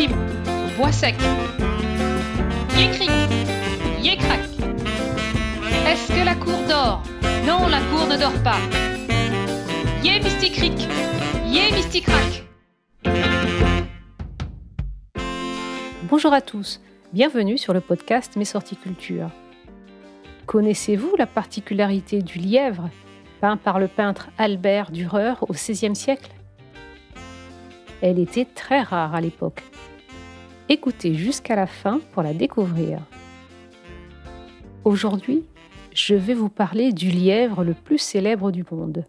Clim, Bois sec, Yécric, Yécrac. Est-ce que la cour dort? Non, la cour ne dort pas. Yé Mysticric, Yé Mysticrac. Bonjour à tous, bienvenue sur le podcast Mes sorties culture. Connaissez-vous la particularité du lièvre, peint par le peintre Albert Dürer au XVIe siècle? Elle était très rare à l'époque. Écoutez jusqu'à la fin pour la découvrir. Aujourd'hui, je vais vous parler du lièvre le plus célèbre du monde.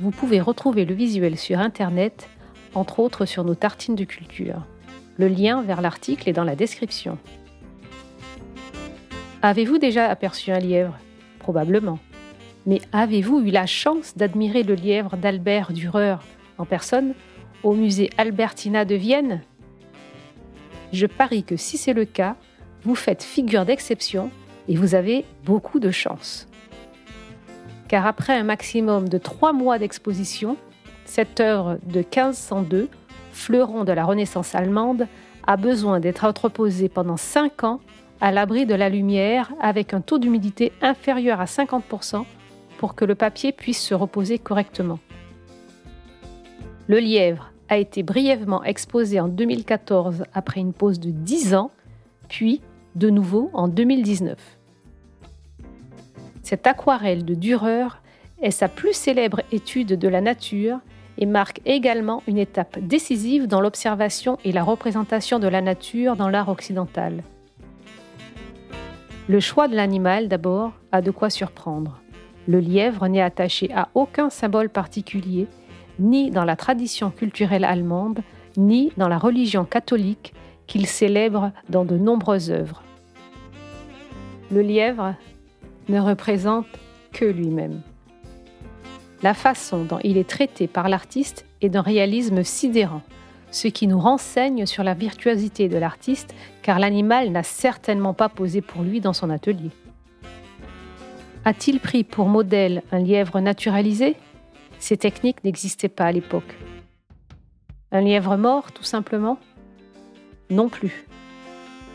Vous pouvez retrouver le visuel sur Internet, entre autres sur nos tartines de culture. Le lien vers l'article est dans la description. Avez-vous déjà aperçu un lièvre? Probablement. Mais avez-vous eu la chance d'admirer le lièvre d'Albert Dürer en personne au musée Albertina de Vienne? Je parie que si c'est le cas, vous faites figure d'exception et vous avez beaucoup de chance. Car après un maximum de trois mois d'exposition, cette œuvre de 1502, fleuron de la Renaissance allemande, a besoin d'être entreposée pendant cinq ans à l'abri de la lumière avec un taux d'humidité inférieur à 50% pour que le papier puisse se reposer correctement. Le lièvre a été brièvement exposé en 2014 après une pause de 10 ans, puis de nouveau en 2019. Cette aquarelle de Dürer est sa plus célèbre étude de la nature et marque également une étape décisive dans l'observation et la représentation de la nature dans l'art occidental. Le choix de l'animal, d'abord, a de quoi surprendre. Le lièvre n'est attaché à aucun symbole particulier, ni dans la tradition culturelle allemande, ni dans la religion catholique qu'il célèbre dans de nombreuses œuvres. Le lièvre ne représente que lui-même. La façon dont il est traité par l'artiste est d'un réalisme sidérant, ce qui nous renseigne sur la virtuosité de l'artiste car l'animal n'a certainement pas posé pour lui dans son atelier. A-t-il pris pour modèle un lièvre naturalisé? Ces techniques n'existaient pas à l'époque. Un lièvre mort, tout simplement Non plus.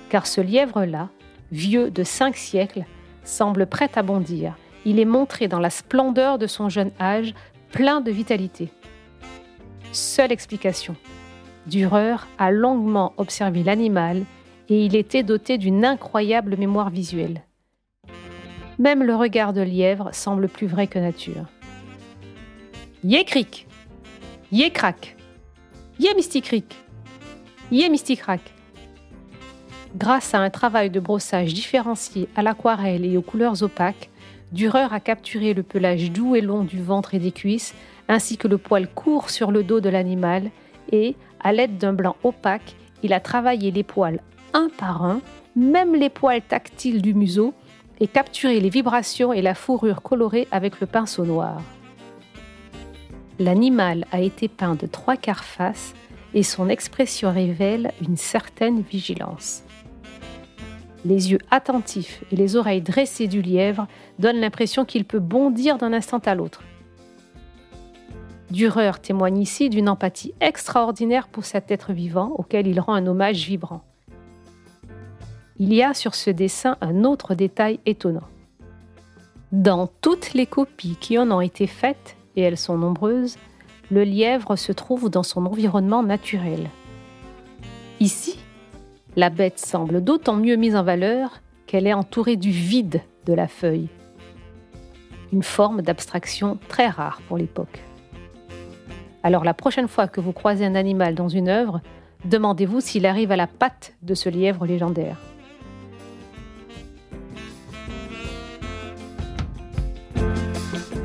Car ce lièvre-là, vieux de cinq siècles, semble prêt à bondir. Il est montré dans la splendeur de son jeune âge, plein de vitalité. Seule explication. Dürer a longuement observé l'animal et il était doté d'une incroyable mémoire visuelle. Même le regard de lièvre semble plus vrai que nature. Yécric Yécrac Yé Mysticric Yé Mysticrac Grâce à un travail de brossage différencié à l'aquarelle et aux couleurs opaques, Dürer a capturé le pelage doux et long du ventre et des cuisses, ainsi que le poil court sur le dos de l'animal, et, à l'aide d'un blanc opaque, il a travaillé les poils un par un, même les poils tactiles du museau, et capturé les vibrations et la fourrure colorée avec le pinceau noir. L'animal a été peint de trois quarts face et son expression révèle une certaine vigilance. Les yeux attentifs et les oreilles dressées du lièvre donnent l'impression qu'il peut bondir d'un instant à l'autre. Dürer témoigne ici d'une empathie extraordinaire pour cet être vivant auquel il rend un hommage vibrant. Il y a sur ce dessin un autre détail étonnant. Dans toutes les copies qui en ont été faites, et elles sont nombreuses, le lièvre se trouve dans son environnement naturel. Ici, la bête semble d'autant mieux mise en valeur qu'elle est entourée du vide de la feuille. Une forme d'abstraction très rare pour l'époque. Alors la prochaine fois que vous croisez un animal dans une œuvre, demandez-vous s'il arrive à la patte de ce lièvre légendaire.